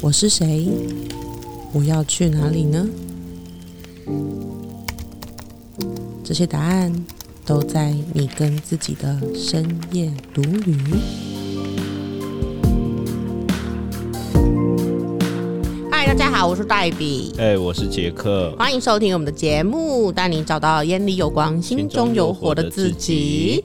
我是谁？我要去哪里呢？这些答案都在你跟自己的深夜独旅。嗨，大家好，我是黛比，哎、我是杰克。欢迎收听我们的节目，带你找到眼里有光、心中有火的自己。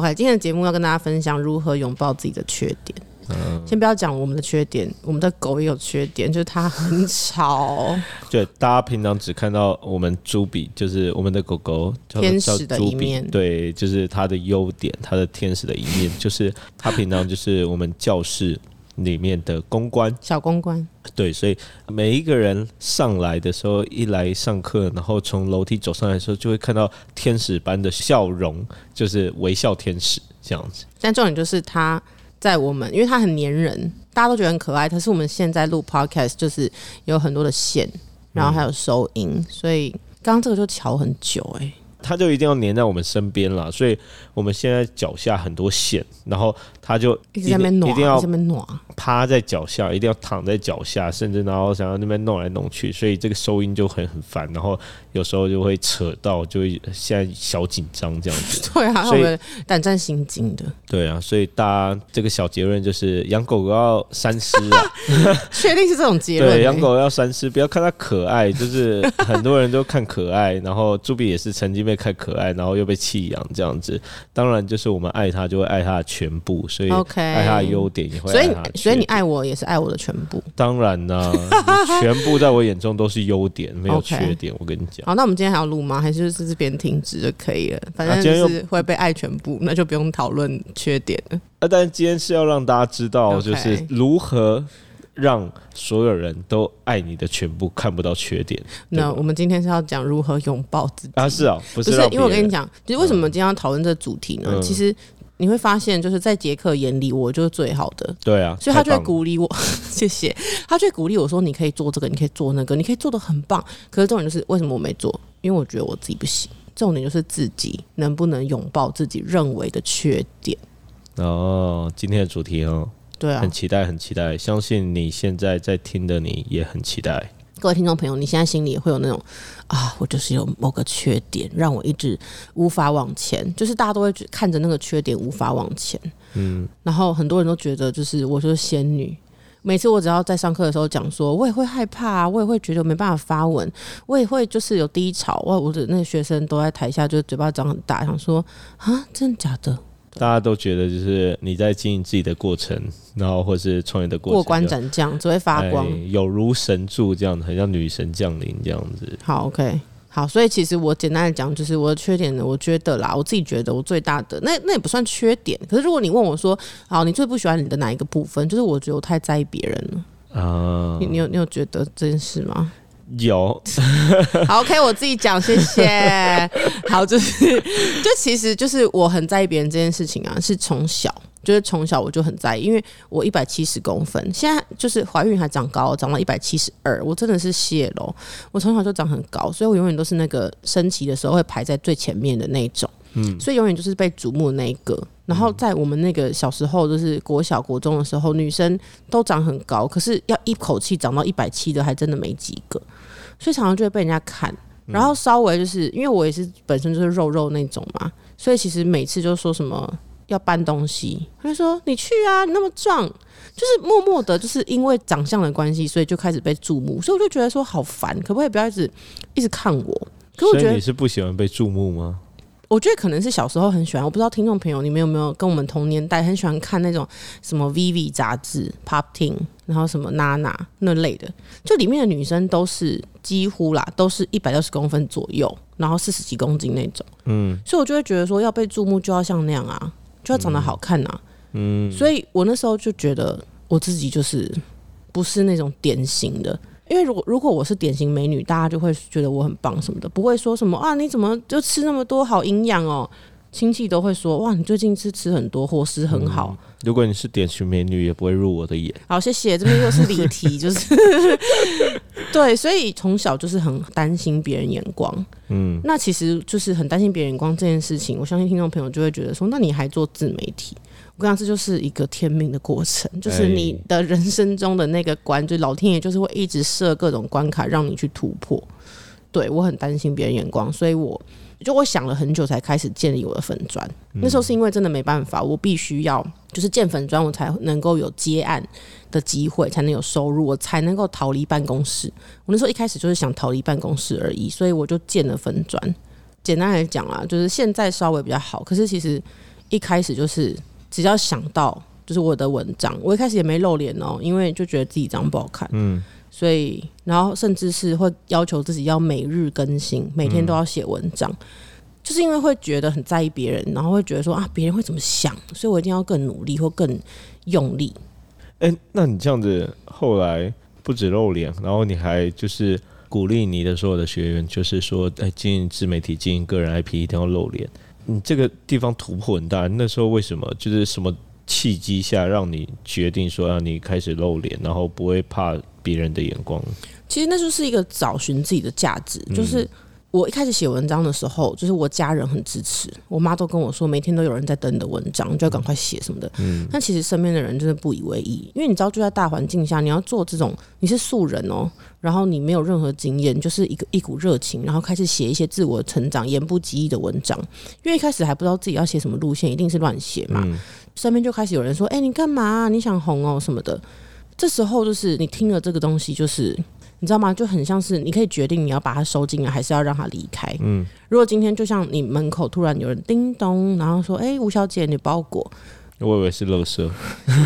OK，今天的节目要跟大家分享如何拥抱自己的缺点。嗯，先不要讲我们的缺点，我们的狗也有缺点，就是它很吵。对，大家平常只看到我们朱比，就是我们的狗狗天使的一面对，就是它的优点，它的天使的一面，就是它平常就是我们教室里面的公关。小公关，对，所以每一个人上来的时候，一来上课，然后从楼梯走上来的时候，就会看到天使般的笑容，就是微笑天使这样子。但重点就是他在我们，因为他很粘人，大家都觉得很可爱。可是我们现在录 podcast 就是有很多的线，然后还有收音，所以刚刚这个就瞧很久哎、它就一定要粘在我们身边啦，所以我们现在脚下很多线，然后它就一直在那边暖，一定要。趴在脚下，一定要躺在脚下，甚至然后想要那边弄来弄去，所以这个收音就很很烦，然后有时候就会扯到，就会现在小紧张这样子。对啊，所以胆战心惊的。对啊，所以大家这个小结论就是养狗狗要三思啊，确定是这种结论、对，欸？养狗要三思，不要看它可爱，就是很多人都看可爱，然后朱比也是曾经被看可爱，然后又被弃养这样子。当然，就是我们爱他，就会爱他的全部，所以爱他的优点也会所以。所以你爱我也是爱我的全部。当然啦、你 全部在我眼中都是优点，没有缺点。我跟你讲，好，那我们今天还要录吗？还是就是这边停止就可以了？反正啊今天又就是会被爱全部，那就不用讨论缺点了。啊，但是今天是要让大家知道，就是如何让所有人都爱你的全部，看不到缺点。那我们今天是要讲如何拥抱自己啊，是啊，不不是因为我跟你讲，就是为什么今天要讨论这个主题呢？嗯其实你会发现，就是在杰克眼里，我就是最好的，对啊，所以他就会鼓励我，谢谢，他就会鼓励我说：“你可以做这个，你可以做那个，你可以做的很棒。”可是重点就是为什么我没做？因为我觉得我自己不行。重点就是自己能不能拥抱自己认为的缺点。哦。今天的主题哦，对啊很，期待，很期待，相信你现在在听的你也很期待。各位听众朋友，你现在心里也会有那种啊，我就是有某个缺点，让我一直无法往前，就是大家都会觉看着那个缺点无法往前。嗯，然后很多人都觉得，就是我就是仙女。每次我只要在上课的时候讲说，我也会害怕、啊，我也会觉得没办法发文，我也会就是有低潮。我我的那个学生都在台下，就是嘴巴张很大，想说啊，真的假的？大家都觉得就是你在经营自己的过程，然后或是创业的过程，过关斩将，只会发光。哎有如神助这样子，很像女神降临这样子。好，OK，好，所以其实我简单的讲，就是我的缺点呢，我觉得啦，我自己觉得我最大的那那也不算缺点。可是如果你问我说，好，你最不喜欢你的哪一个部分？就是我觉得我太在意别人了。啊你，你有你有觉得这件事吗？有好，OK，我自己讲，谢谢。好，就是就其实就是我很在意别人这件事情啊，是从小。就是从小我就很在意，因为我一百七十公分，现在就是怀孕还长高，长到一百七十二，我真的是谢喽。我从小就长很高，所以我永远都是那个升旗的时候会排在最前面的那一种，嗯，所以永远就是被瞩目的那一个。然后在我们那个小时候，就是国小国中的时候，女生都长很高，可是要一口气长到一百七的，还真的没几个，所以常常就会被人家看。然后稍微就是因为我也是本身就是肉肉那种嘛，所以其实每次就说什么要搬东西，他就说你去啊，你那么壮，就是默默的，就是因为长相的关系，所以就开始被注目，所以我就觉得说好烦，可不可以不要一直一直看我？可我觉得所以你是不喜欢被注目吗？我觉得可能是小时候很喜欢，我不知道听众朋友你们有没有跟我们同年代很喜欢看那种什么 VV 杂志、Pop Teen，然后什么娜娜那类的，就里面的女生都是几乎啦，都是一百六十公分左右，然后四十几公斤那种，嗯所以我就会觉得说要被注目就要像那样啊，就要长得好看啊，嗯，所以我那时候就觉得我自己就是不是那种典型的。因为如果如果我是典型美女，大家就会觉得我很棒什么的，不会说什么啊你怎么就吃那么多好营养哦，亲戚都会说哇你最近是吃很多，伙食很好。如果你是典型美女，也不会入我的眼。好，谢谢。这边又是离题，就是 对，所以从小就是很担心别人眼光。嗯，那其实就是很担心别人眼光这件事情，我相信听众朋友就会觉得说，那你还做自媒体？我跟你讲，这就是一个天命的过程，就是你的人生中的那个关，就老天爷就是会一直设各种关卡让你去突破。对我很担心别人眼光，所以我就我想了很久才开始建立我的粉砖。那时候是因为真的没办法，我必须要就是建粉砖，我才能够有接案的机会，才能有收入，我才能够逃离办公室。我那时候一开始就是想逃离办公室而已，所以我就建了粉砖。简单来讲啊，就是现在稍微比较好，可是其实一开始就是只要想到就是我的文章，我一开始也没露脸哦，因为就觉得自己长不好看。嗯，所以，然后甚至是会要求自己要每日更新，每天都要写文章，就是因为会觉得很在意别人，然后会觉得说啊，别人会怎么想，所以我一定要更努力或更用力。哎、那你这样子后来不止露脸，然后你还就是鼓励你的所有的学员，就是说，哎、经营自媒体、经营个人 IP 一定要露脸。你这个地方突破很大，那时候为什么？就是什么契机下让你决定说让你开始露脸，然后不会怕别人的眼光？其实那就是一个找寻自己的价值，就是。我一开始写文章的时候，就是我家人很支持，我妈都跟我说，每天都有人在登你的文章，就要赶快写什么的。嗯，但其实身边的人真的不以为意，因为你知道，就在大环境下，你要做这种你是素人哦，然后你没有任何经验，就是一个一股热情，然后开始写一些自我成长、言不及义的文章。因为一开始还不知道自己要写什么路线，一定是乱写嘛。嗯身边就开始有人说：“哎、你干嘛、你想红哦什么的。”这时候就是你听了这个东西，就是你知道吗？就很像是你可以决定你要把它收进来，还是要让它离开。嗯，如果今天就像你门口突然有人叮咚，然后说：“哎、吴小姐，你包裹。”我以为是乐色。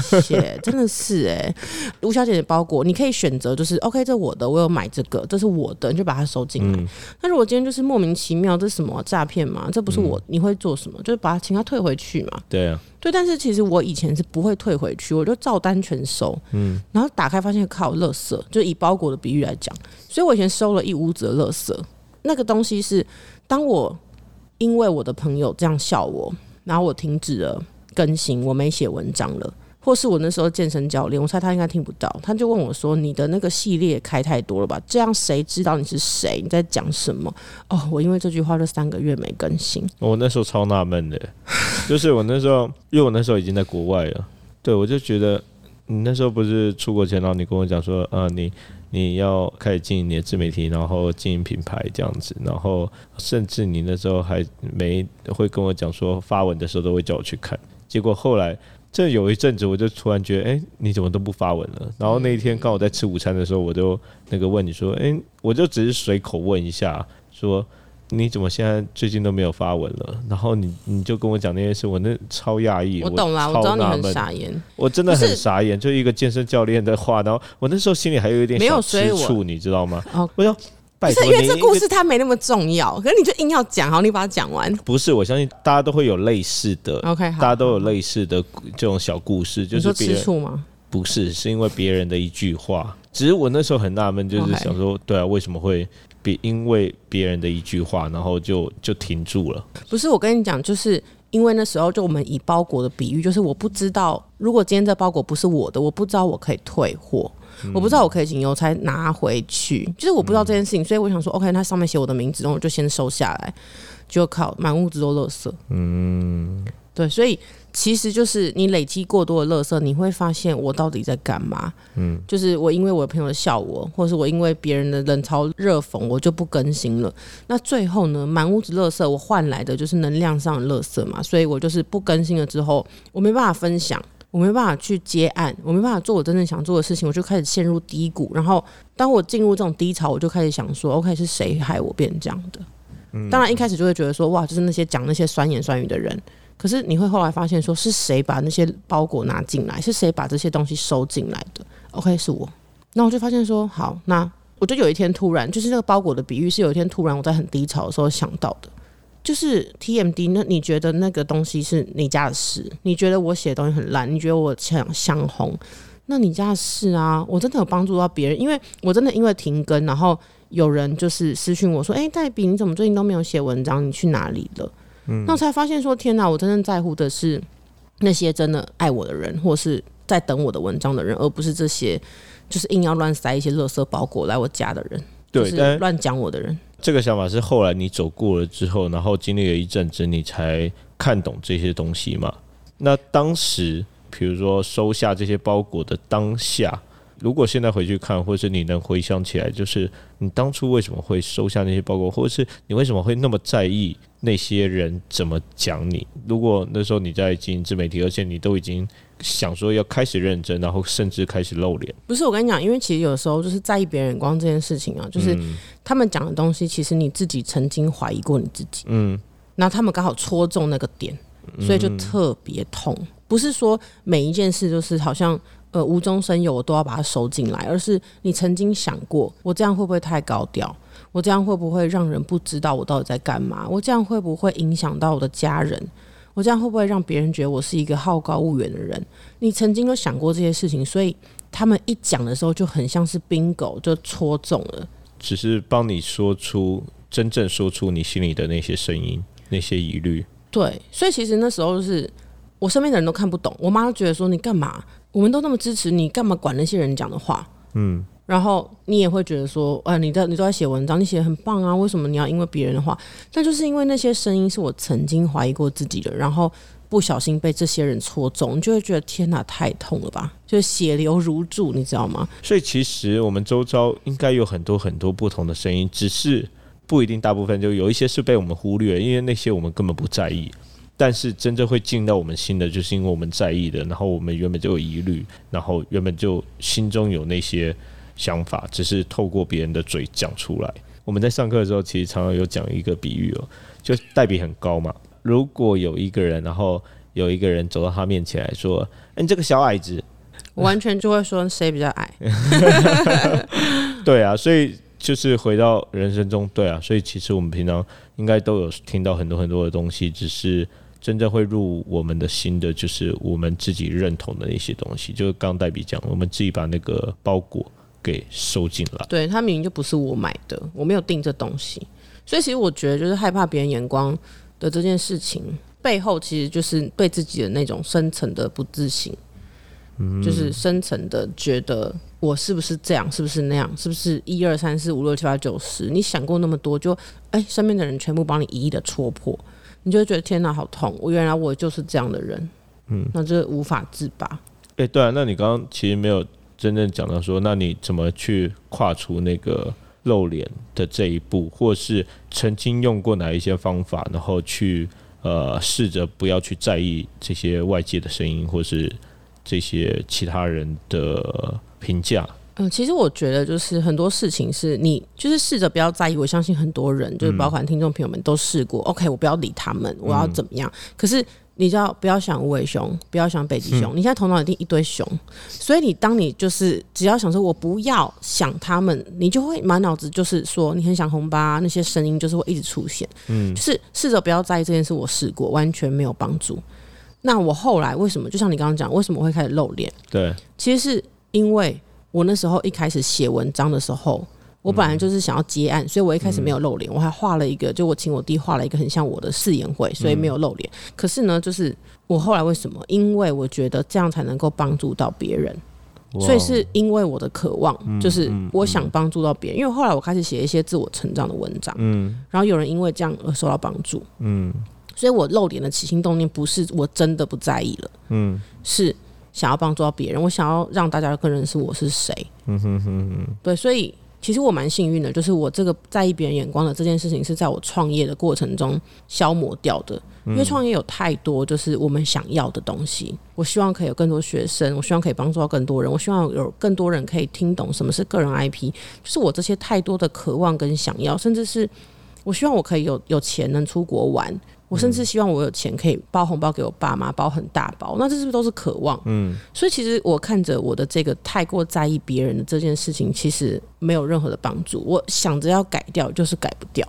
谢谢，真的是哎、吴小姐的包裹，你可以选择就是 OK，这我的，我有买这个，这是我的，你就把它收进来。嗯那如果今天就是莫名其妙，这是什么诈骗吗？这不是嗯我，你会做什么？就是把它请他退回去嘛。对啊，对，但是其实我以前是不会退回去，我就照单全收。嗯，然后打开发现靠，乐色，就以包裹的比喻来讲，所以我以前收了一屋子的乐色。那个东西是，当我因为我的朋友这样笑我，然后我停止了更新，我没写文章了。或是我那时候健身教练，我猜他应该听不到，他就问我说：“你的那个系列开太多了吧？这样谁知道你是谁？你在讲什么？”哦，我因为这句话就三个月没更新。我那时候超纳闷的，就是我那时候，因为我那时候已经在国外了，对我就觉得你那时候不是出国前，然后你跟我讲说，啊，你你要开始经营你的自媒体，然后经营品牌这样子，然后甚至你那时候还没会跟我讲说发文的时候都会叫我去看，结果后来。这有一阵子，我就突然觉得，哎、你怎么都不发文了？然后那一天刚好在吃午餐的时候，我就那个问你说，哎、我就只是随口问一下，说你怎么现在最近都没有发文了？然后你你就跟我讲那件事，我那超讶异，我懂啦，我超知道你很傻眼。我真的很傻眼，就一个健身教练的话，然后我那时候心里还有一点没有吃醋，你知道吗？哦我说拜不是因为这故事它没那么重要，可是你就硬要讲，好，你把它讲完。不是，我相信大家都会有类似的。OK，大家都有类似的这种小故事，就是说吃醋吗？不是，是因为别人的一句话。只是我那时候很纳闷，就是想说，对啊，为什么会别因为别人的一句话，然后就就停住了？不是，我跟你讲，就是因为那时候就我们以包裹的比喻，就是我不知道，如果今天这包裹不是我的，我不知道我可以退货。我不知道我可以请邮差拿回去，就是我不知道这件事情，所以我想说，OK，它上面写我的名字，然后我就先收下来，就靠满屋子都垃圾。嗯，对，所以其实就是你累积过多的垃圾，你会发现我到底在干嘛。嗯，就是我因为我的朋友笑我，或者是我因为别人的冷嘲热讽，我就不更新了。那最后呢，满屋子垃圾，我换来的就是能量上的垃圾嘛，所以我就是不更新了之后，我没办法分享。我没办法去接案，我没办法做我真正想做的事情，我就开始陷入低谷。然后，当我进入这种低潮，我就开始想说：“OK，是谁害我变这样的？”当然，一开始就会觉得说：“哇，就是那些讲那些酸言酸语的人。”可是你会后来发现，说是谁把那些包裹拿进来？是谁把这些东西收进来的？OK，是我。那我就发现说，好，那我就有一天突然，就是那个包裹的比喻，是有一天突然我在很低潮的时候想到的，就是 TMD。那你觉得那个东西是你家的事？你觉得我写的东西很烂？你觉得我想想红？那你家的事啊，我真的有帮助到别人，因为我真的因为停更，然后有人就是私讯我说：“哎、黛比，你怎么最近都没有写文章？你去哪里了？”嗯那我才发现说，天哪，我真正在乎的是那些真的爱我的人，或是在等我的文章的人，而不是这些就是硬要乱塞一些垃圾包裹来我家的人，就是乱讲我的人。这个想法是后来你走过了之后，然后经历了一阵子，你才看懂这些东西嘛。那当时，比如说收下这些包裹的当下，如果现在回去看，或是你能回想起来，就是你当初为什么会收下那些包裹，或者是你为什么会那么在意那些人怎么讲你？如果那时候你在经营自媒体，而且你都已经想说要开始认真，然后甚至开始露脸，不是我跟你讲，因为其实有时候就是在意别人眼光这件事情啊，就是他们讲的东西，其实你自己曾经怀疑过你自己，嗯，然后他们刚好戳中那个点，所以就特别痛。不是说每一件事就是好像呃无中生有，我都要把它收进来，而是你曾经想过，我这样会不会太高调？我这样会不会让人不知道我到底在干嘛？我这样会不会影响到我的家人？我这样会不会让别人觉得我是一个好高骛远的人？你曾经有想过这些事情，所以他们一讲的时候就很像是 bingo，就戳中了。只是帮你说出真正说出你心里的那些声音、那些疑虑。对，所以其实那时候就是我身边的人都看不懂，我妈都觉得说你干嘛？我们都那么支持你，干嘛管那些人讲的话？嗯，然后你也会觉得说，啊，你在你都在写文章，你写的很棒啊，为什么你要因为别人的话？但就是因为那些声音是我曾经怀疑过自己的，然后不小心被这些人戳中，你就会觉得天哪，太痛了吧，就是血流如注，你知道吗？所以其实我们周遭应该有很多很多不同的声音，只是不一定大部分就有一些是被我们忽略，因为那些我们根本不在意。但是真正会进到我们心的，就是因为我们在意的，然后我们原本就有疑虑，然后原本就心中有那些想法，只是透过别人的嘴讲出来。我们在上课的时候，其实常常有讲一个比喻哦，就代比很高嘛。如果有一个人，然后有一个人走到他面前来说：“哎、你这个小矮子。”我完全就会说谁比较矮。对啊，所以就是回到人生中，对啊，所以其实我们平常应该都有听到很多很多的东西，只是真正会入我们的心的，就是我们自己认同的那些东西。就是刚代比讲，我们自己把那个包裹给收进来。对他明明就不是我买的，我没有订这东西，所以其实我觉得就是害怕别人眼光的这件事情背后，其实就是对自己的那种深层的不自信，嗯就是深层的觉得我是不是这样，是不是那样，是不是一二三四五六七八九十，你想过那么多，就哎、身边的人全部帮你一一的戳破，你就会觉得天哪，好痛！我原来我就是这样的人，嗯，那就无法自拔。诶，对啊，那你刚刚其实没有真正讲到说，那你怎么去跨出那个露脸的这一步，或是曾经用过哪一些方法，然后去呃试着不要去在意这些外界的声音，或是这些其他人的评价。嗯，其实我觉得就是很多事情是你就是试着不要在意。我相信很多人就是包括听众朋友们都试过。OK，我不要理他们，我要怎么样？可是你知道，不要想无尾熊，不要想北极熊，你现在头脑一定一堆熊，所以你当你就是只要想说我不要想他们，你就会满脑子就是说你很想红吧，那些声音就是会一直出现。嗯，就是试着不要在意这件事，我试过，完全没有帮助。那我后来为什么？就像你刚刚讲，为什么会开始露脸？对，其实是因为我那时候一开始写文章的时候，我本来就是想要接案，所以我一开始没有露脸，我还画了一个，就我请我弟画了一个很像我的誓言会，所以没有露脸。可是呢，就是我后来为什么？因为我觉得这样才能够帮助到别人，所以是因为我的渴望，就是我想帮助到别人。因为后来我开始写一些自我成长的文章，嗯。然后有人因为这样而受到帮助，嗯。所以我露脸的起心动念不是我真的不在意了，嗯。是想要帮助到别人，我想要让大家更认识我是谁。嗯哼哼哼，对，所以其实我蛮幸运的，就是我这个在意别人眼光的这件事情是在我创业的过程中消磨掉的。因为创业有太多就是我们想要的东西，我希望可以有更多学生，我希望可以帮助到更多人，我希望有更多人可以听懂什么是个人 IP，就是我这些太多的渴望跟想要，甚至是我希望我可以有有钱能出国玩，我甚至希望我有钱可以包红包给我爸妈，包很大包，那这是不是都是渴望？嗯所以其实我看着我的这个太过在意别人的这件事情，其实没有任何的帮助。我想着要改掉，就是改不掉，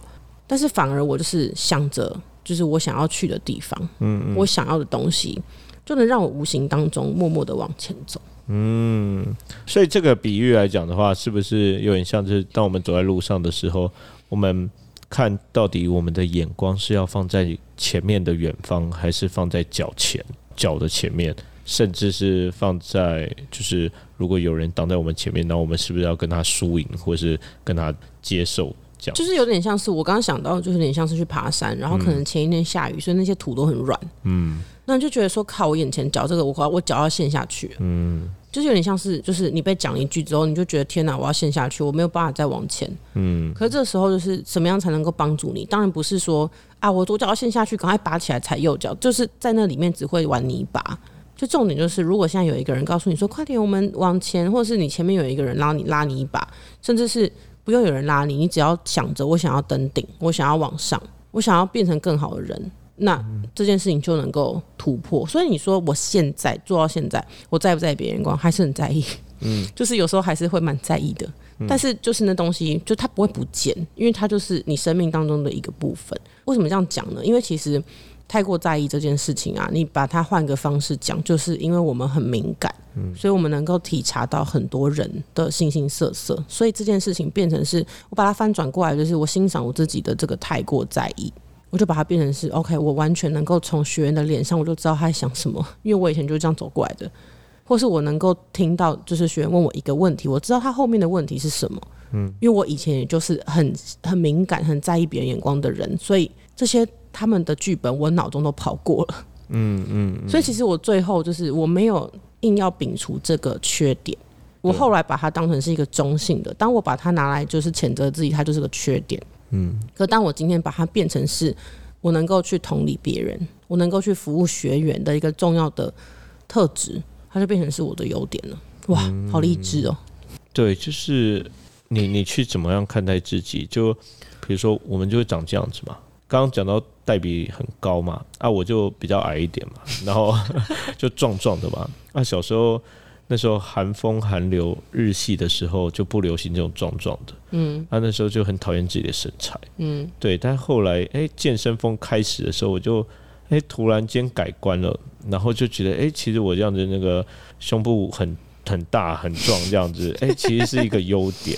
但是反而我就是想着，就是我想要去的地方，嗯我想要的东西，就能让我无形当中默默的往前走。嗯，所以这个比喻来讲的话，是不是有点像是当我们走在路上的时候，我们看到底我们的眼光是要放在前面的远方，还是放在脚前脚的前面？甚至是放在就是如果有人挡在我们前面，那我们是不是要跟他输赢，或是跟他接受？这样就是有点像是我刚刚想到，就是有点像是去爬山，然后可能前一天下雨，所以那些土都很软，嗯那你就觉得说，靠，我眼前脚这个，我快我脚要陷下去，嗯就是有点像是，就是你被讲一句之后，你就觉得天哪，我要陷下去，我没有办法再往前。嗯可是这时候就是怎么样才能够帮助你？当然不是说啊，我左脚要陷下去，赶快拔起来踩右脚，就是在那里面只会玩泥巴。就重点就是，如果现在有一个人告诉你说，快点，我们往前，或者是你前面有一个人拉你拉你一把，甚至是不用有人拉你，你只要想着我想要登顶，我想要往上，我想要变成更好的人，那这件事情就能够突破。所以你说我现在做到现在，我在不在意别人眼光，还是很在意。嗯，就是有时候还是会蛮在意的。但是就是那东西，就它不会不见，因为它就是你生命当中的一个部分。为什么这样讲呢？因为其实太过在意这件事情啊，你把它换个方式讲，就是因为我们很敏感，所以我们能够体察到很多人的形形色色，所以这件事情变成是我把它翻转过来，就是我欣赏我自己的这个太过在意。我就把它变成是 OK，我完全能够从学员的脸上，我就知道他在想什么，因为我以前就是这样走过来的，或是我能够听到，就是学员问我一个问题，我知道他后面的问题是什么，嗯，因为我以前也就是很很敏感、很在意别人眼光的人，所以这些他们的剧本我脑中都跑过了，嗯嗯，所以其实我最后就是我没有硬要摒除这个缺点，我后来把它当成是一个中性的。当我把它拿来就是谴责自己，它就是个缺点。嗯，可当我今天把它变成是我能够去同理别人，我能够去服务学员的一个重要的特质，它就变成是我的优点了。哇，好励志哦！对，就是你你去怎么样看待自己？就比如说我们就会长这样子嘛。刚刚讲到代比很高嘛，啊，我就比较矮一点嘛，然后 就壮壮的嘛。啊，小时候那时候寒风寒流日系的时候就不流行这种壮壮的，嗯啊，那时候就很讨厌自己的身材。嗯对，但后来哎、健身风开始的时候，我就哎、突然间改观了，然后就觉得哎、其实我这样子那个胸部很很大很壮这样子，哎、其实是一个优点。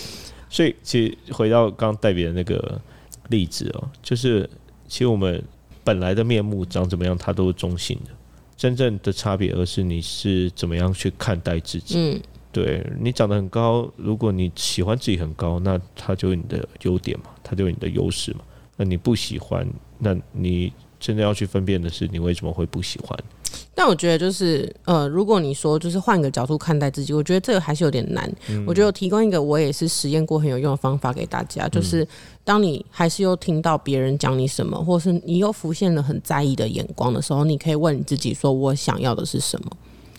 所以其实回到刚刚代表的那个例子哦，就是其实我们本来的面目长怎么样，它都是中性的，真正的差别而是你是怎么样去看待自己。嗯对你长得很高，如果你喜欢自己很高，那它就是你的优点嘛，它就是你的优势嘛。那你不喜欢，那你真的要去分辨的是，你为什么会不喜欢？但我觉得就是呃，如果你说就是换个角度看待自己，我觉得这个还是有点难。我觉得我提供一个我也是实验过很有用的方法给大家，就是当你还是又听到别人讲你什么，或是你又浮现了很在意的眼光的时候，你可以问你自己说：我想要的是什么？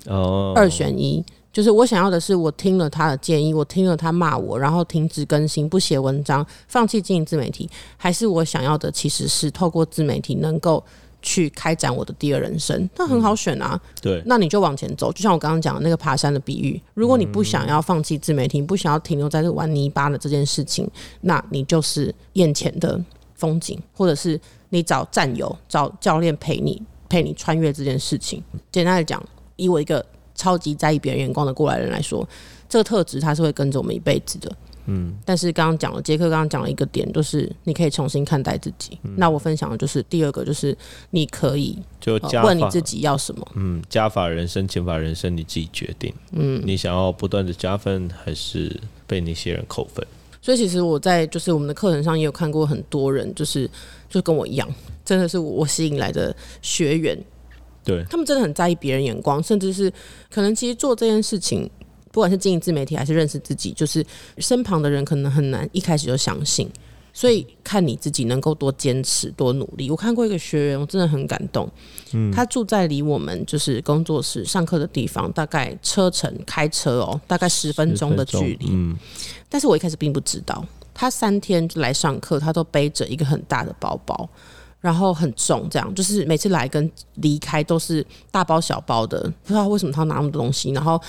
哦，二选一。就是我想要的是，我听了他的建议，我听了他骂我，然后停止更新，不写文章，放弃经营自媒体，还是我想要的其实是透过自媒体能够去开展我的第二人生？那很好选啊。对，那你就往前走，就像我刚刚讲的那个爬山的比喻，如果你不想要放弃自媒体，不想要停留在这玩泥巴的这件事情，那你就是眼前的风景，或者是你找战友、找教练陪你陪你穿越这件事情。简单来讲，以我一个超级在意别人眼光的过来人来说，这个特质它是会跟着我们一辈子的。嗯，但是刚刚讲了，杰克刚刚讲了一个点，就是你可以重新看待自己。那我分享的就是第二个，就是你可以、呃、就问你自己要什么。嗯，加法人生、减法人生，你自己决定。嗯，你想要不断的加分，还是被那些人扣分？所以其实我在就是我们的课程上也有看过很多人，就是就跟我一样，真的是我吸引来的学员，对，他们真的很在意别人眼光，甚至是可能其实做这件事情，不管是经营自媒体还是认识自己，就是身旁的人可能很难一开始就相信。所以看你自己能够多坚持、多努力。我看过一个学员，我真的很感动。嗯，他住在离我们就是工作室上课的地方，大概车程开车哦，大概十分钟的距离。嗯，但是我一开始并不知道，他三天来上课，他都背着一个很大的包包，然后很重，这样就是每次来跟离开都是大包小包的，不知道为什么他拿那么多东西。然后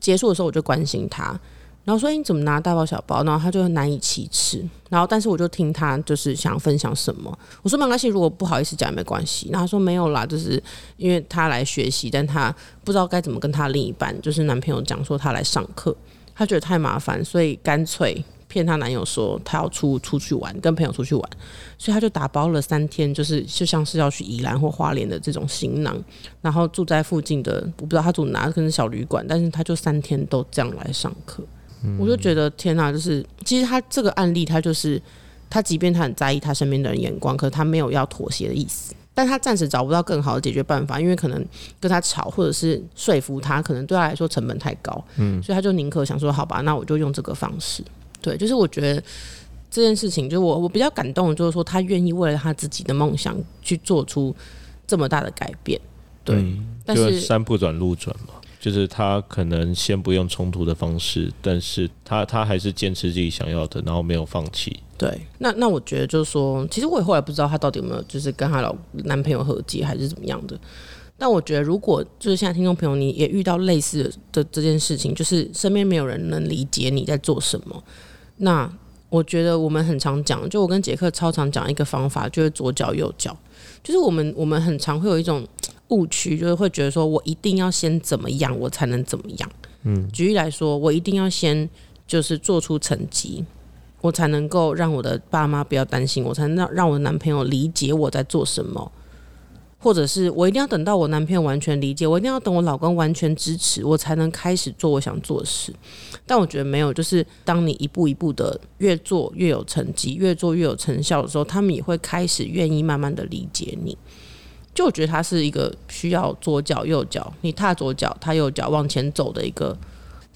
结束的时候，我就关心他，然后说：“诶你怎么拿大包小包？”然后他就难以启齿。然后，但是我就听他就是想分享什么，我说没关系，如果不好意思讲也没关系。然后他说没有啦，就是因为他来学习，但他不知道该怎么跟他另一半，就是男朋友讲说他来上课，他觉得太麻烦，所以干脆骗她男友说她要出出去玩，跟朋友出去玩，所以她就打包了三天，就是就像是要去宜兰或花莲的这种行囊，然后住在附近的，我不知道她住哪，可能小旅馆，但是她就三天都这样来上课。我就觉得天哪，就是其实她这个案例，她就是她，即便她很在意她身边的人眼光，可是他没有要妥协的意思，但他暂时找不到更好的解决办法，因为可能跟他吵，或者是说服他，可能对他来说成本太高，嗯，所以他就宁可想说，好吧，那我就用这个方式。对，就是我觉得这件事情，就我我比较感动，就是说他愿意为了他自己的梦想去做出这么大的改变。对，但是山不转路转嘛。就是他可能先不用冲突的方式，但是他他还是坚持自己想要的，然后没有放弃。对，那那我觉得就是说，其实我也后来不知道他到底有没有就是跟他老男朋友和解还是怎么样的。但我觉得如果就是现在听众朋友你也遇到类似的这件事情，就是身边没有人能理解你在做什么，那我觉得我们很常讲，就我跟杰克超常讲一个方法，就是左脚右脚，就是我们我们很常会有一种。误区就是会觉得说，我一定要先怎么样，我才能怎么样。嗯，举例来说，我一定要先就是做出成绩，我才能够让我的爸妈不要担心，我才能让让我的男朋友理解我在做什么，或者是我一定要等到我男朋友完全理解，我一定要等我老公完全支持，我才能开始做我想做的事。但我觉得没有，就是当你一步一步的越做越有成绩，越做越有成效的时候，他们也会开始愿意慢慢的理解你。就我觉得它是一个需要左脚右脚，你踏左脚，踏右脚往前走的一个。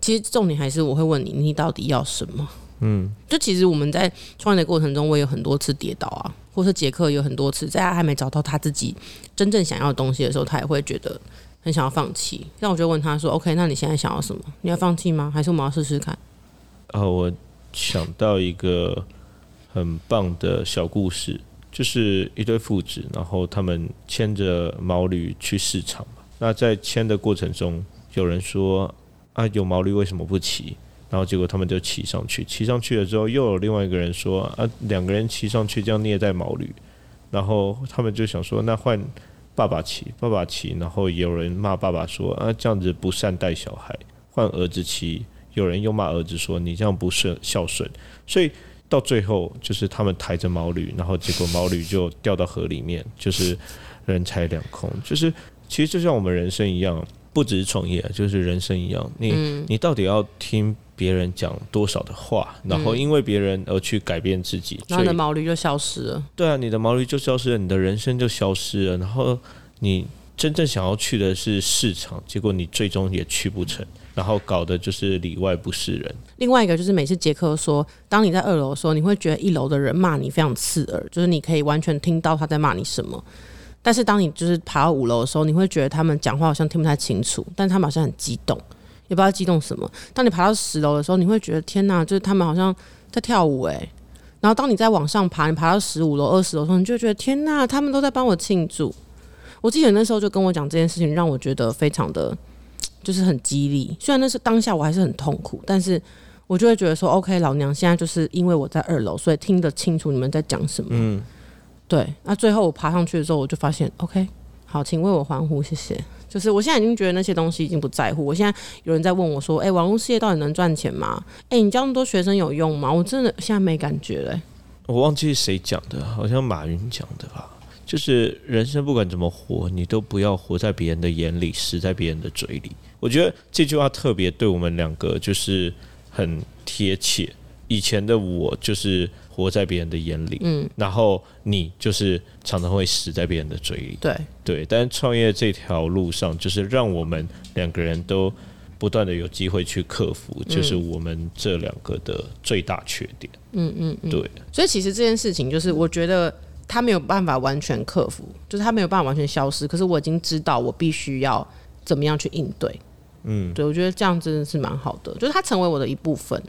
其实重点还是我会问你，你到底要什么？嗯，就其实我们在创业的过程中，我有很多次跌倒啊，或是杰克有很多次，在他还没找到他自己真正想要的东西的时候，他也会觉得很想要放弃。那我就问他说：“OK，那你现在想要什么？你要放弃吗？还是我们要试试看？”啊，我想到一个很棒的小故事。就是一对父子，然后他们牵着毛驴去市场。那在牵的过程中，有人说：“啊，有毛驴为什么不骑？”然后结果他们就骑上去。骑上去了之后，又有另外一个人说：“啊，两个人骑上去这样虐待毛驴。”然后他们就想说：“那换爸爸骑，爸爸骑。”然后有人骂爸爸说：“啊，这样子不善待小孩。”换儿子骑，有人又骂儿子说：“你这样不顺孝顺。”所以。到最后，就是他们抬着毛驴，然后结果毛驴就掉到河里面，就是人财两空。就是其实就像我们人生一样，不只是创业，就是人生一样。你你到底要听别人讲多少的话，然后因为别人而去改变自己，然后你的毛驴就消失了。对啊，你的毛驴就消失了，你的人生就消失了。然后你真正想要去的是市场，结果你最终也去不成。然后搞的就是里外不是人。另外一个就是每次杰克说，当你在二楼的时候，你会觉得一楼的人骂你非常刺耳，就是你可以完全听到他在骂你什么。但是当你就是爬到五楼的时候，你会觉得他们讲话好像听不太清楚，但他们好像很激动，也不知道激动什么。当你爬到十楼的时候，你会觉得天哪，就是他们好像在跳舞诶。然后当你再往上爬，你爬到十五楼、二十楼的时候，你就觉得天哪，他们都在帮我庆祝。我记得那时候就跟我讲这件事情，让我觉得非常的。就是很激励，虽然那是当下我还是很痛苦，但是我就会觉得说，OK，老娘现在就是因为我在二楼，所以听得清楚你们在讲什么。嗯，对。那最后我爬上去的时候，我就发现，OK，好，请为我欢呼，谢谢。就是我现在已经觉得那些东西已经不在乎。我现在有人在问我说，哎，网络事业到底能赚钱吗？哎，你教那么多学生有用吗？我真的现在没感觉嘞。我忘记谁讲的，好像马云讲的吧。就是人生不管怎么活，你都不要活在别人的眼里，死在别人的嘴里。我觉得这句话特别对我们两个就是很贴切。以前的我就是活在别人的眼里，嗯，然后你就是常常会死在别人的嘴里，对对。但创业这条路上，就是让我们两个人都不断的有机会去克服，就是我们这两个的最大缺点。嗯嗯，对。所以其实这件事情，就是我觉得。他没有办法完全克服，就是他没有办法完全消失。可是我已经知道我必须要怎么样去应对。嗯，对，我觉得这样真的是蛮好的，就是他成为我的一部分。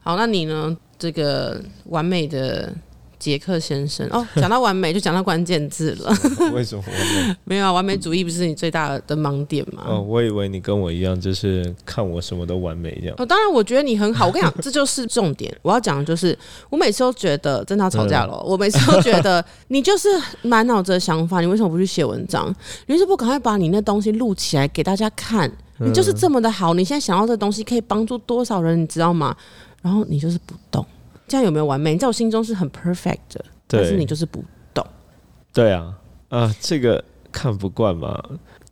好，那你呢？这个完美的。杰克先生哦，讲到完美就讲到关键字了。为什么？没有啊，完美主义不是你最大的盲点吗？哦，我以为你跟我一样，就是看我什么都完美这样。哦，当然，我觉得你很好。我跟你讲，这就是重点。我要讲的就是，我每次都觉得真的要吵架了。我每次都觉得你就是满脑子的想法，你为什么不去写文章？你为什么不赶快把你那东西录起来给大家看？你就是这么的好，你现在想要这东西可以帮助多少人，你知道吗？然后你就是不动。这样有没有完美？你在我心中是很 perfect 的，但是你就是不动对啊啊，这个看不惯嘛？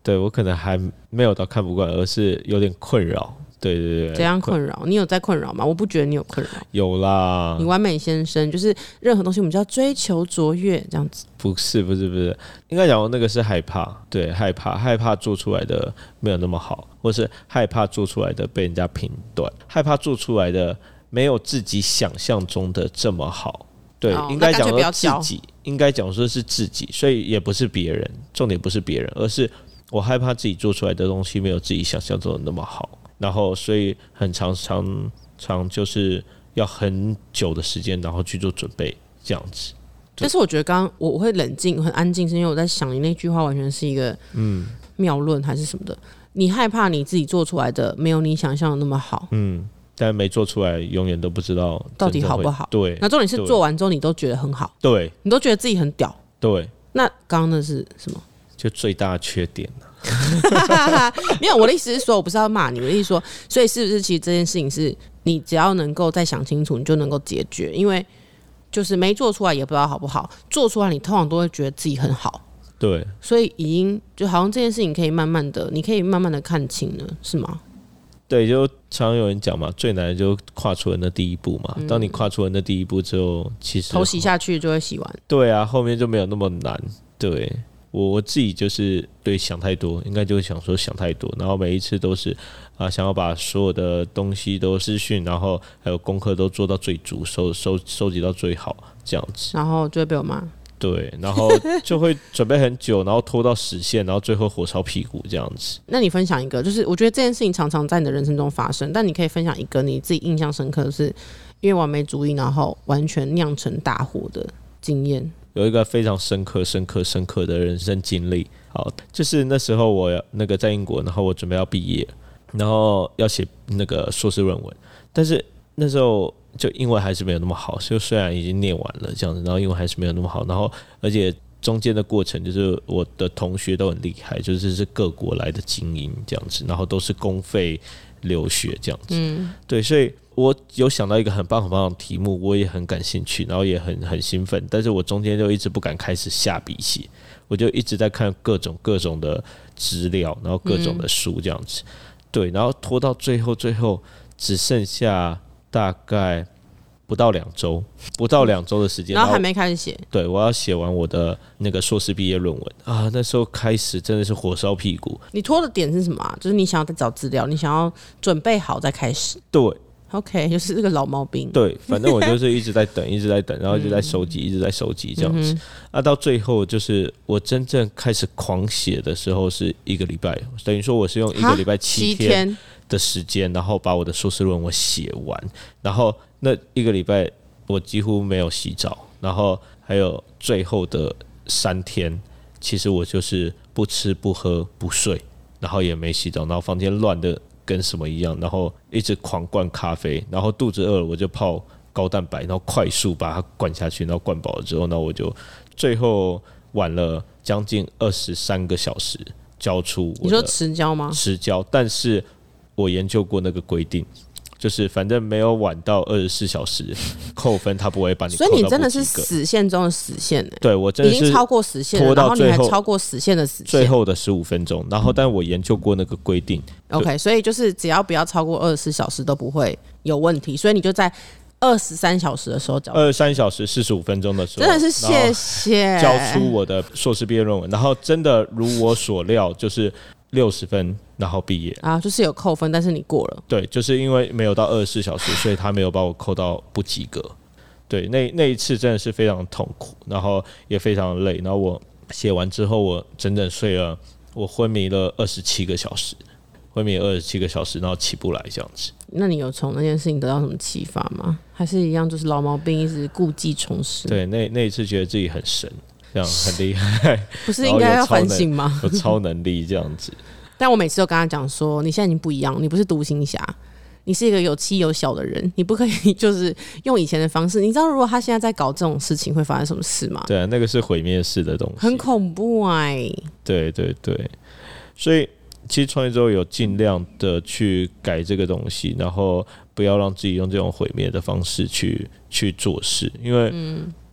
对我可能还没有到看不惯，而是有点困扰。对对对，怎样困扰？你有在困扰吗？我不觉得你有困扰。有啦你，完美先生就是任何东西我们就要追求卓越这样子。不是不是不是，应该讲那个是害怕，对，害怕害怕做出来的没有那么好，或是害怕做出来的被人家评断，害怕做出来的没有自己想象中的这么好。对，哦应该讲说自己，应该讲说是自己，所以也不是别人，重点不是别人，而是我害怕自己做出来的东西没有自己想象中的那么好，然后所以很常常常就是要很久的时间，然后去做准备，这样子。但是我觉得刚刚我我会冷静很安静，是因为我在想你那句话完全是一个嗯谬论还是什么的。你害怕你自己做出来的没有你想象的那么好，嗯，但没做出来，永远都不知道到底好不好对那重点是做完之后你都觉得很好，对你都觉得自己很屌。对，那刚刚那是什么？就最大的缺点。没有，我的意思是说，我不是要骂你，我的意思是说，所以是不是其实这件事情是你只要能够再想清楚，你就能够解决，因为就是没做出来也不知道好不好，做出来你通常都会觉得自己很好，对，所以已经就好像这件事情可以慢慢的，你可以慢慢的看清了，是吗？对，就常有人讲嘛，最难的就跨出了那第一步嘛。嗯当你跨出了那第一步之后，其实头洗下去就会洗完，对啊，后面就没有那么难。对我我自己就是对想太多，应该就是想说想太多，然后每一次都是啊，想要把所有的东西都资讯，然后还有功课都做到最足，收收收集到最好，这样子。然后就会被我骂。对，然后就会准备很久，然后拖到实现，然后最后火烧屁股这样子。那你分享一个，就是我觉得这件事情常常在你的人生中发生，但你可以分享一个你自己印象深刻的是因为完美主义，然后完全酿成大祸的经验。有一个非常深刻、深刻、深刻的人生经历。好，就是那时候我那个在英国，然后我准备要毕业，然后要写那个硕士论文，但是那时候就英文还是没有那么好，就虽然已经念完了这样子，然后英文还是没有那么好，然后而且中间的过程就是我的同学都很厉害，就是是各国来的精英这样子，然后都是公费留学这样子，嗯，对，所以我有想到一个很棒很棒的题目，我也很感兴趣，然后也很很兴奋，但是我中间就一直不敢开始下笔写，我就一直在看各种各种的资料，然后各种的书这样子，对，然后拖到最后，最后只剩下大概不到两周，不到两周的时间，然后还没开始写，对我要写完我的那个硕士毕业论文啊，那时候开始真的是火烧屁股，你拖的点是什么、啊？就是你想要再找资料，你想要准备好再开始。对 OK，就是这个老毛病。对，反正我就是一直在等，一直在等，然后一直在收集，一直在收集这样子。啊，到最后就是我真正开始狂写的时候是一个礼拜，等于说我是用一个礼拜七七天的时间，然后把我的硕士论文写完，然后那一个礼拜我几乎没有洗澡，然后还有最后的三天，其实我就是不吃不喝不睡，然后也没洗澡，然后房间乱的跟什么一样，然后一直狂灌咖啡，然后肚子饿了我就泡高蛋白，然后快速把它灌下去，然后灌饱了之后，那我就最后晚了将近二十三个小时交出我你说的迟交吗？迟交，但是我研究过那个规定。就是反正没有晚到二十四小时扣分，他不会把你扣所。以你真的是死线中的死线呢、对我真的是已经超过死线了，拖到然后你还最后超过死线的死线。最后的十五分钟，然后但我研究过那个规定，OK，所以就是只要不要超过二十四小时都不会有问题，所以你就在二十三小时的时候交，二十三小时四十五分钟的时候，真的是谢谢。交出我的硕士毕业论文，然后真的如我所料，就是六十分，然后毕业。啊，就是有扣分，但是你过了。对，就是因为没有到二十四小时，所以他没有把我扣到不及格。对，那那一次真的是非常痛苦，然后也非常累。然后我写完之后，我整整睡了，我昏迷了二十七个小时，昏迷二十七个小时，然后起不来这样子。那你有从那件事情得到什么启发吗？还是一样就是老毛病，一直故技重施？，对，那那一次觉得自己很神，这样很厉害，不是应该要反省吗？有超能力这样子。但我每次都跟他讲说，你现在已经不一样，你不是独行侠，你是一个有妻有小的人，你不可以就是用以前的方式。你知道如果他现在在搞这种事情会发生什么事吗？对啊，那个是毁灭式的东西，很恐怖哎、对对对，所以其实创业之后有尽量的去改这个东西，然后不要让自己用这种毁灭的方式去去做事，因为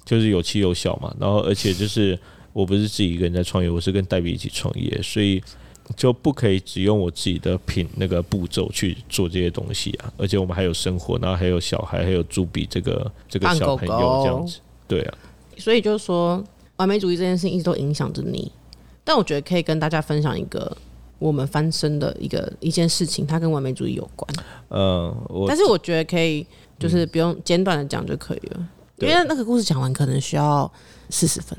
就是有妻有小嘛，然后而且就是我不是自己一个人在创业，我是跟黛比一起创业，所以就不可以只用我自己的品那个步骤去做这些东西啊，而且我们还有生活，然后还有小孩，还有朱比这个这个小朋友这样子，对啊，所以就是说，完美主义这件事情一直都影响着你。但我觉得可以跟大家分享一个我们翻身的一个一件事情，它跟完美主义有关。嗯，我但是我觉得可以，就是不用简短的讲就可以了，因为那个故事讲完可能需要四十分。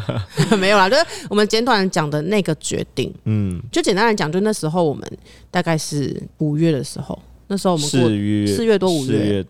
没有啦，就是我们简短讲的那个决定，嗯，就简单来讲，就那时候我们大概是五月的时候，那时候我们过四月四月多五四月，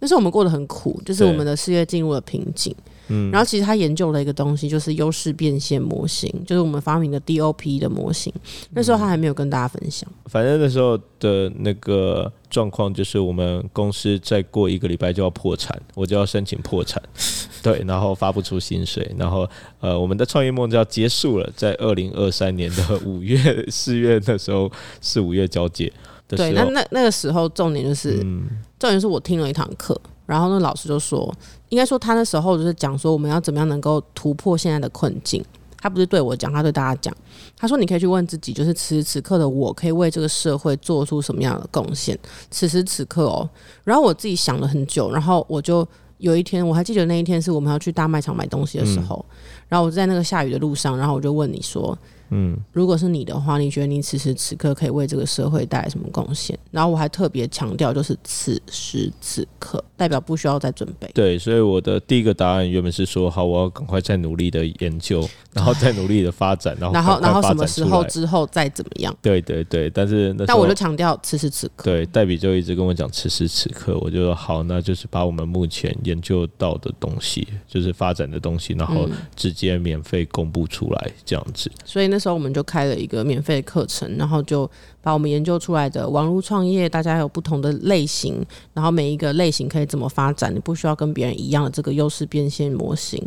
那时候我们过得很苦，就是我们的事业进入了瓶颈。嗯然后其实他研究了一个东西，就是优势变现模型，就是我们发明的 DOP 的模型。那时候他还没有跟大家分享。反正那时候的那个状况就是，我们公司再过一个礼拜就要破产，我就要申请破产，对，然后发不出薪水，然后呃，我们的创业梦就要结束了，在二零二三年的五月、四月的时候，四五月交接的对，那那那个时候重点就是，嗯重点是我听了一堂课，然后那老师就说，应该说他那时候就是讲说我们要怎么样能够突破现在的困境。他不是对我讲，他对大家讲。他说：“你可以去问自己，就是此时此刻的我，可以为这个社会做出什么样的贡献？此时此刻哦。”然后我自己想了很久，然后我就有一天，我还记得那一天是我们要去大卖场买东西的时候，然后我在那个下雨的路上，然后我就问你说：“嗯，如果是你的话，你觉得你此时此刻可以为这个社会带来什么贡献？然后我还特别强调，就是此时此刻，代表不需要再准备。对，所以我的第一个答案原本是说，好，我要赶快再努力的研究，然后再努力的发展，然后然后，然后什么时候之后再怎么样？对对对，但是那时但我就强调此时此刻。对，黛比就一直跟我讲此时此刻，我就说好，那就是把我们目前研究到的东西，就是发展的东西，然后嗯直接免费公布出来，这样子。所以那时候我们就开了一个免费课程，然后就把我们研究出来的网络创业，大家有不同的类型，然后每一个类型可以怎么发展，你不需要跟别人一样的这个优势变现模型，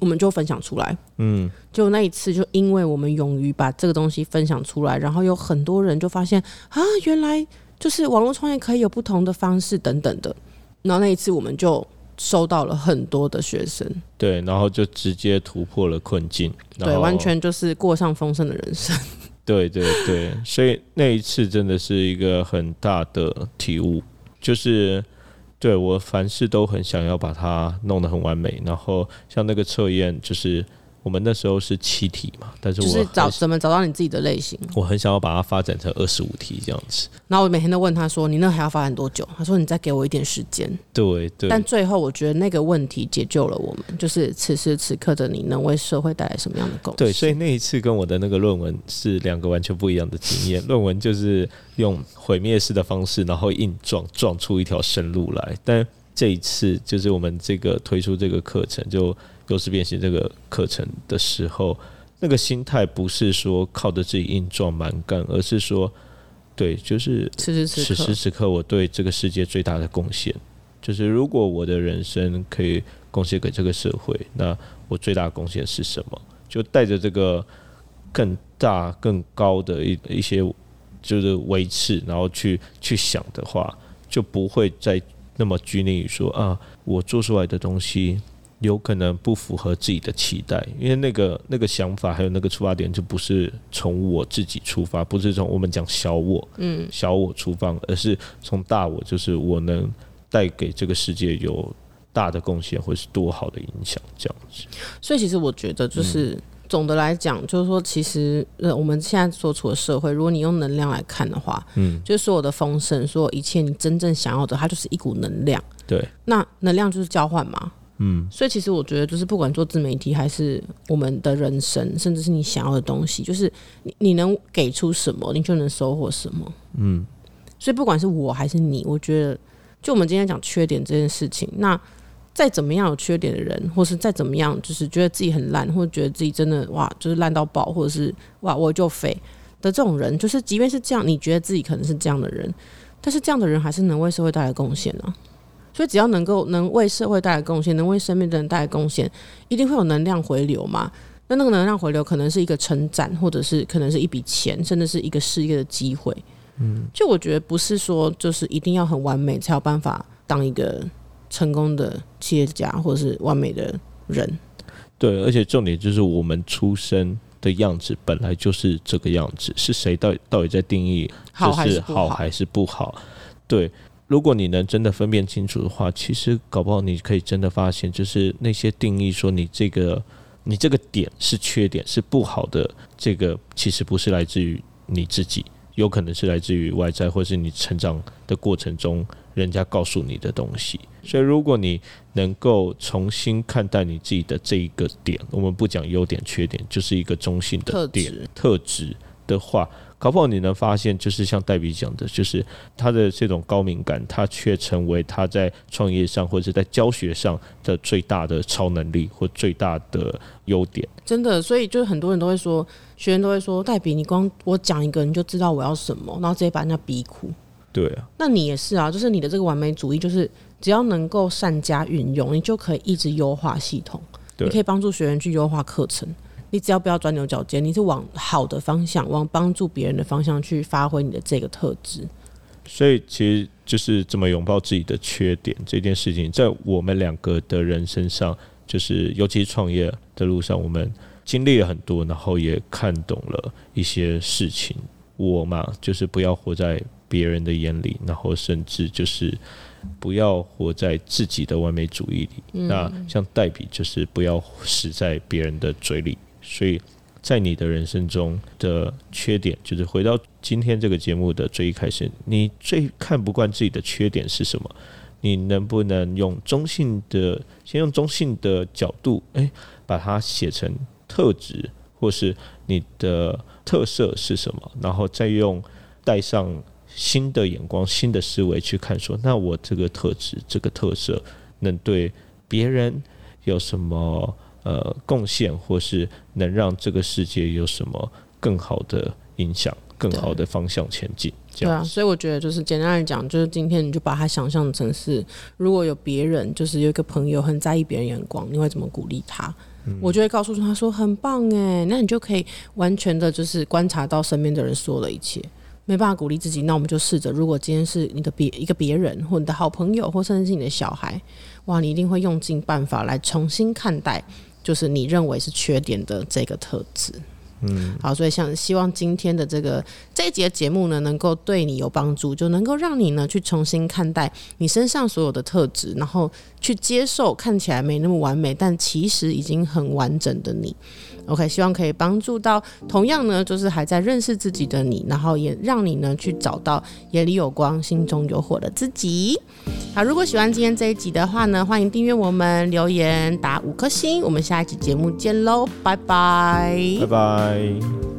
我们就分享出来。嗯，就那一次，就因为我们勇于把这个东西分享出来，然后有很多人就发现啊，原来就是网络创业可以有不同的方式等等的。然后那一次，我们就收到了很多的学生，对，然后就直接突破了困境，对，完全就是过上丰盛的人生。对对对，所以那一次真的是一个很大的体悟，就是对我凡事都很想要把它弄得很完美，然后像那个测验，就是我们那时候是七题嘛，但是我就是找怎么找到你自己的类型。我很想要把它发展成二十五题这样子。然后我每天都问他说：“你那还要发展多久？”他说：“你再给我一点时间。对”对，但最后我觉得那个问题解救了我们，就是此时此刻的你能为社会带来什么样的贡献？对，所以那一次跟我的那个论文是两个完全不一样的经验。论文就是用毁灭式的方式，然后硬撞撞出一条生路来。但这一次就是我们这个推出这个课程，就优势变现这个课程的时候，那个心态不是说靠着自己硬撞蛮干，而是说，对，就是此时此刻此时此刻我对这个世界最大的贡献，就是如果我的人生可以贡献给这个社会，那我最大的贡献是什么？就带着这个更大、更高的一一些就是维持，然后去去想的话，就不会再那么拘泥于说啊，我做出来的东西有可能不符合自己的期待，因为那个那个想法还有那个出发点就不是从我自己出发，不是从我们讲小我，嗯，小我出发，而是从大我，就是我能带给这个世界有大的贡献，或是多好的影响，这样子。所以其实我觉得，就是、总的来讲，就是说，其实呃，我们现在所处的社会，如果你用能量来看的话，嗯，就是所有的丰盛，所有一切你真正想要的，它就是一股能量。对，那能量就是交换嘛。嗯，所以其实我觉得，就是不管做自媒体，还是我们的人生，甚至是你想要的东西，就是你你能给出什么，你就能收获什么。嗯，所以不管是我还是你，我觉得，就我们今天讲缺点这件事情，那再怎么样有缺点的人，或是再怎么样就是觉得自己很烂，或者觉得自己真的哇就是烂到爆，或者是哇我就废的这种人，就是即便是这样，你觉得自己可能是这样的人，但是这样的人还是能为社会带来贡献啊。所以只要能够能为社会带来贡献，能为身边的人带来贡献，一定会有能量回流嘛。那那个能量回流可能是一个成长，或者是可能是一笔钱，甚至是一个事业的机会。嗯，就我觉得不是说就是一定要很完美才有办法当一个成功的企业家或者是完美的人。对，而且重点就是我们出生的样子本来就是这个样子，是谁到到底在定义好还是好还是不好？对，如果你能真的分辨清楚的话，其实搞不好你可以真的发现，就是那些定义说你这个你这个点是缺点是不好的，这个其实不是来自于你自己。有可能是来自于外在，或是你成长的过程中，人家告诉你的东西。所以，如果你能够重新看待你自己的这一个点，我们不讲优点、缺点，就是一个中性的点特质的话。搞不好你能发现，就是像戴比讲的，就是他的这种高敏感，他却成为他在创业上或者在教学上的最大的超能力或最大的优点。真的，所以就是很多人都会说，学员都会说，戴比，你光我讲一个，你就知道我要什么，然后直接把人家逼哭。对啊，那你也是啊，就是你的这个完美主义，就是只要能够善加运用，你就可以一直优化系统，你可以帮助学员去优化课程。你只要不要钻牛角尖，你是往好的方向，往帮助别人的方向去发挥你的这个特质。所以，其实就是怎么拥抱自己的缺点这件事情，在我们两个的人身上，就是尤其是创业的路上，我们经历了很多，然后也看懂了一些事情。我嘛，就是不要活在别人的眼里，然后甚至就是不要活在自己的完美主义里。那像黛比，就是不要死在别人的嘴里。所以在你的人生中的缺点，就是回到今天这个节目的最一开始，你最看不惯自己的缺点是什么？你能不能用中性的，先用中性的角度，诶，把它写成特质，或是你的特色是什么？然后再用带上新的眼光、新的思维去看，说那我这个特质、这个特色能对别人有什么？呃，贡献或是能让这个世界有什么更好的影响、更好的方向前进？对啊，所以我觉得就是简单来讲，就是今天你就把它想象成是，如果有别人，就是有一个朋友很在意别人眼光，你会怎么鼓励他？我就会告诉他说很棒哎，那你就可以完全的就是观察到身边的人说的一切。没办法鼓励自己，那我们就试着，如果今天是你的别一个别人，或你的好朋友，或甚至是你的小孩，哇，你一定会用尽办法来重新看待。就是你认为是缺点的这个特质，嗯，好，所以像希望今天的这个这一节节目呢，能够对你有帮助，就能够让你呢去重新看待你身上所有的特质，然后去接受看起来没那么完美，但其实已经很完整的你。OK，希望可以帮助到同样呢，就是还在认识自己的你，然后也让你呢去找到眼里有光、心中有火的自己。好，如果喜欢今天这一集的话呢，欢迎订阅我们，留言打五颗星。我们下一集节目见喽，拜拜，拜拜。